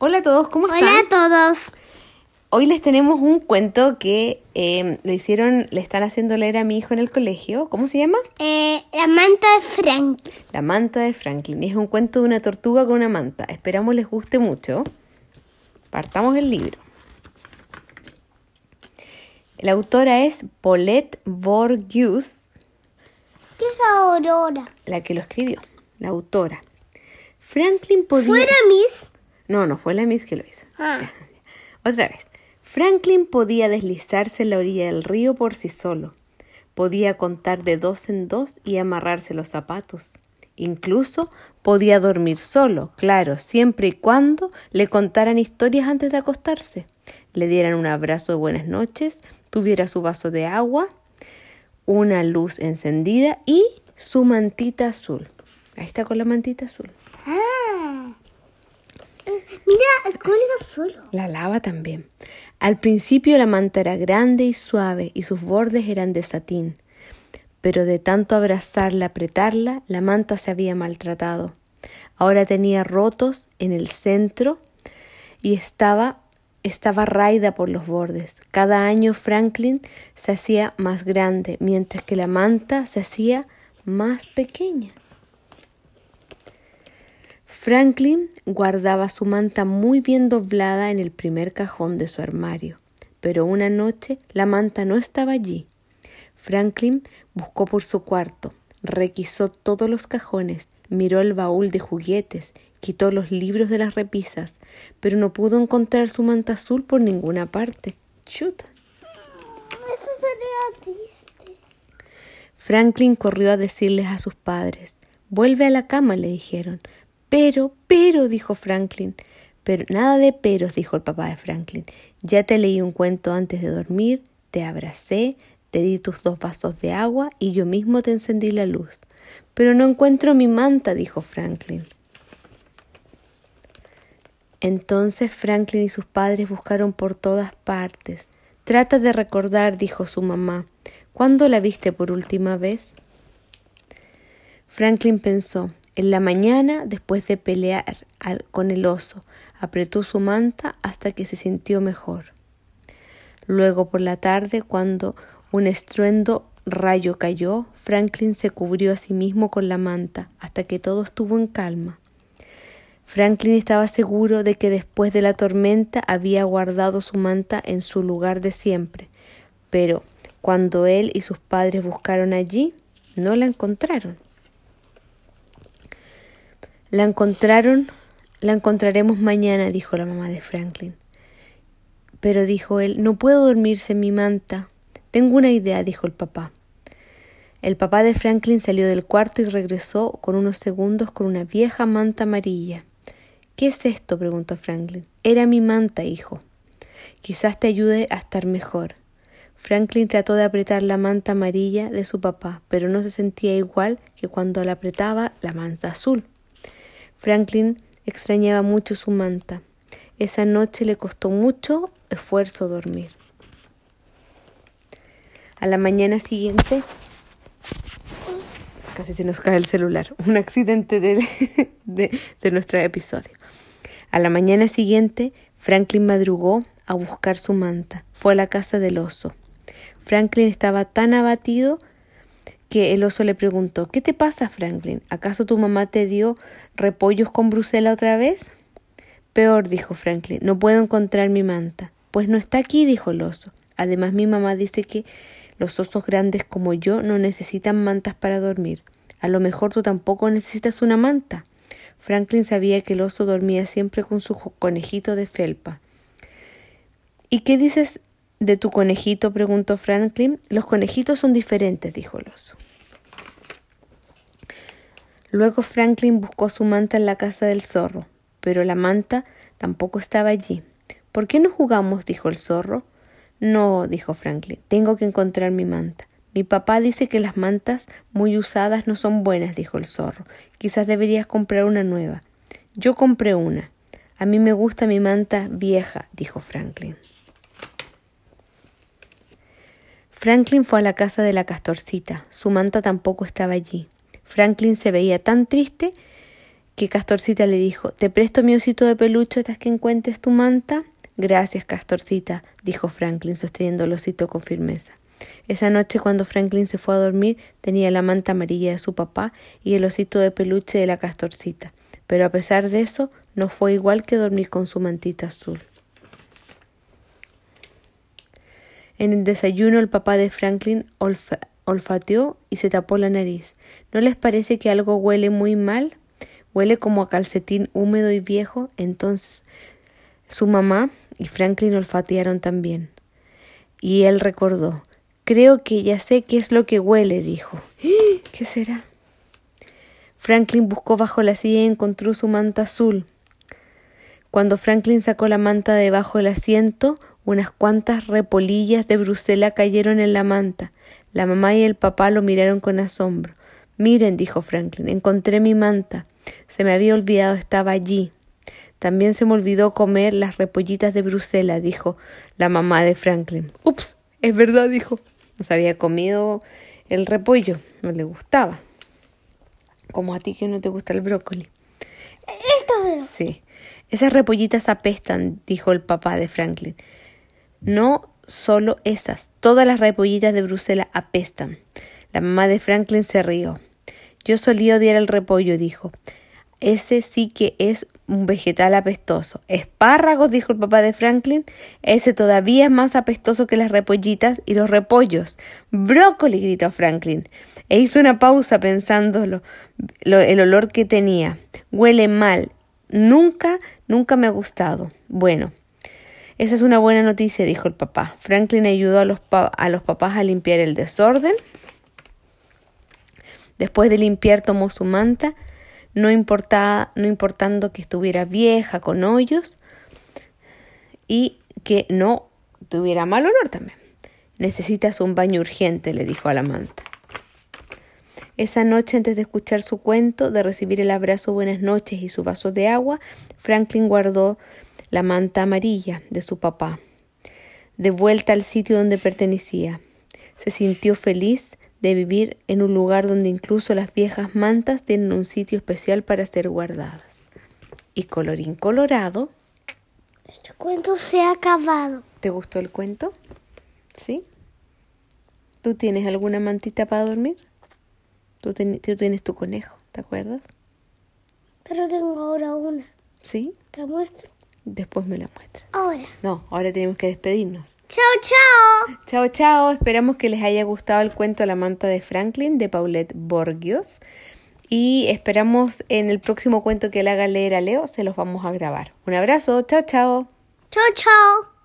Hola a todos, ¿cómo están? Hola a todos. Hoy les tenemos un cuento que eh, le hicieron, le están haciendo leer a mi hijo en el colegio. ¿Cómo se llama? Eh, la manta de Frank. La manta de Franklin. Es un cuento de una tortuga con una manta. Esperamos les guste mucho. Partamos el libro. La autora es Paulette Borgius, ¿Qué es la aurora? la que lo escribió, la autora. Franklin podía... ¿Fuera Miss? No, no fue la Miss que lo hizo. Ah, Otra vez. Franklin podía deslizarse en la orilla del río por sí solo. Podía contar de dos en dos y amarrarse los zapatos. Incluso podía dormir solo, claro, siempre y cuando le contaran historias antes de acostarse, le dieran un abrazo de buenas noches, tuviera su vaso de agua, una luz encendida y su mantita azul. Ahí está con la mantita azul. Mira, el código solo. La lava también. Al principio la manta era grande y suave y sus bordes eran de satín, pero de tanto abrazarla, apretarla, la manta se había maltratado. Ahora tenía rotos en el centro y estaba estaba raída por los bordes. Cada año Franklin se hacía más grande, mientras que la manta se hacía más pequeña. Franklin guardaba su manta muy bien doblada en el primer cajón de su armario, pero una noche la manta no estaba allí. Franklin buscó por su cuarto, requisó todos los cajones, miró el baúl de juguetes, quitó los libros de las repisas, pero no pudo encontrar su manta azul por ninguna parte. Chuta. Eso sería triste. Franklin corrió a decirles a sus padres. Vuelve a la cama, le dijeron. Pero, pero, dijo Franklin. Pero nada de peros, dijo el papá de Franklin. Ya te leí un cuento antes de dormir, te abracé, te di tus dos vasos de agua y yo mismo te encendí la luz. Pero no encuentro mi manta, dijo Franklin. Entonces Franklin y sus padres buscaron por todas partes. Trata de recordar, dijo su mamá. ¿Cuándo la viste por última vez? Franklin pensó. En la mañana, después de pelear con el oso, apretó su manta hasta que se sintió mejor. Luego, por la tarde, cuando un estruendo rayo cayó, Franklin se cubrió a sí mismo con la manta hasta que todo estuvo en calma. Franklin estaba seguro de que después de la tormenta había guardado su manta en su lugar de siempre, pero cuando él y sus padres buscaron allí, no la encontraron. La encontraron, la encontraremos mañana, dijo la mamá de Franklin. Pero dijo él, no puedo dormirse en mi manta. Tengo una idea, dijo el papá. El papá de Franklin salió del cuarto y regresó con unos segundos con una vieja manta amarilla. ¿Qué es esto? preguntó Franklin. Era mi manta, hijo. Quizás te ayude a estar mejor. Franklin trató de apretar la manta amarilla de su papá, pero no se sentía igual que cuando la apretaba la manta azul. Franklin extrañaba mucho su manta. Esa noche le costó mucho esfuerzo dormir. A la mañana siguiente, casi se nos cae el celular, un accidente de, de, de nuestro episodio. A la mañana siguiente, Franklin madrugó a buscar su manta. Fue a la casa del oso. Franklin estaba tan abatido que el oso le preguntó ¿Qué te pasa, Franklin? ¿Acaso tu mamá te dio repollos con Brusela otra vez? Peor, dijo Franklin, no puedo encontrar mi manta. Pues no está aquí, dijo el oso. Además, mi mamá dice que los osos grandes como yo no necesitan mantas para dormir. A lo mejor tú tampoco necesitas una manta. Franklin sabía que el oso dormía siempre con su conejito de felpa. ¿Y qué dices de tu conejito? preguntó Franklin. Los conejitos son diferentes, dijo el oso. Luego Franklin buscó su manta en la casa del zorro, pero la manta tampoco estaba allí. ¿Por qué no jugamos? dijo el zorro. No, dijo Franklin, tengo que encontrar mi manta. Mi papá dice que las mantas muy usadas no son buenas, dijo el zorro. Quizás deberías comprar una nueva. Yo compré una. A mí me gusta mi manta vieja, dijo Franklin. Franklin fue a la casa de la castorcita. Su manta tampoco estaba allí. Franklin se veía tan triste que Castorcita le dijo, ¿te presto mi osito de peluche hasta que encuentres tu manta? Gracias, Castorcita, dijo Franklin, sosteniendo el osito con firmeza. Esa noche, cuando Franklin se fue a dormir, tenía la manta amarilla de su papá y el osito de peluche de la Castorcita. Pero a pesar de eso, no fue igual que dormir con su mantita azul. En el desayuno, el papá de Franklin olfateó y se tapó la nariz. ¿No les parece que algo huele muy mal? Huele como a calcetín húmedo y viejo. Entonces su mamá y Franklin olfatearon también. Y él recordó. Creo que ya sé qué es lo que huele, dijo. ¿Qué será? Franklin buscó bajo la silla y encontró su manta azul. Cuando Franklin sacó la manta debajo del asiento, unas cuantas repolillas de Bruselas cayeron en la manta. La mamá y el papá lo miraron con asombro. Miren, dijo Franklin, encontré mi manta. Se me había olvidado, estaba allí. También se me olvidó comer las repollitas de Bruselas, dijo la mamá de Franklin. Ups, es verdad, dijo. No se había comido el repollo, no le gustaba. Como a ti que no te gusta el brócoli. Esto Sí. Esas repollitas apestan, dijo el papá de Franklin. No solo esas, todas las repollitas de Bruselas apestan. La mamá de Franklin se rió. Yo solía odiar el repollo, dijo. Ese sí que es un vegetal apestoso. Espárragos, dijo el papá de Franklin. Ese todavía es más apestoso que las repollitas y los repollos. Brócoli, gritó Franklin. E hizo una pausa pensando el olor que tenía. Huele mal. Nunca, nunca me ha gustado. Bueno, esa es una buena noticia, dijo el papá. Franklin ayudó a los, a los papás a limpiar el desorden Después de limpiar tomó su manta, no, no importando que estuviera vieja, con hoyos, y que no tuviera mal olor también. Necesitas un baño urgente, le dijo a la manta. Esa noche, antes de escuchar su cuento, de recibir el abrazo buenas noches y su vaso de agua, Franklin guardó la manta amarilla de su papá, de vuelta al sitio donde pertenecía. Se sintió feliz de vivir en un lugar donde incluso las viejas mantas tienen un sitio especial para ser guardadas. Y colorín colorado. Este cuento se ha acabado. ¿Te gustó el cuento? ¿Sí? ¿Tú tienes alguna mantita para dormir? Tú, tú tienes tu conejo, ¿te acuerdas? Pero tengo ahora una. ¿Sí? ¿Te muestro? Después me la muestra. Ahora. No, ahora tenemos que despedirnos. Chao, chao. Chao, chao. Esperamos que les haya gustado el cuento La manta de Franklin de Paulette Borgios. Y esperamos en el próximo cuento que le haga leer a Leo, se los vamos a grabar. Un abrazo. Chao, chao. Chao, chao.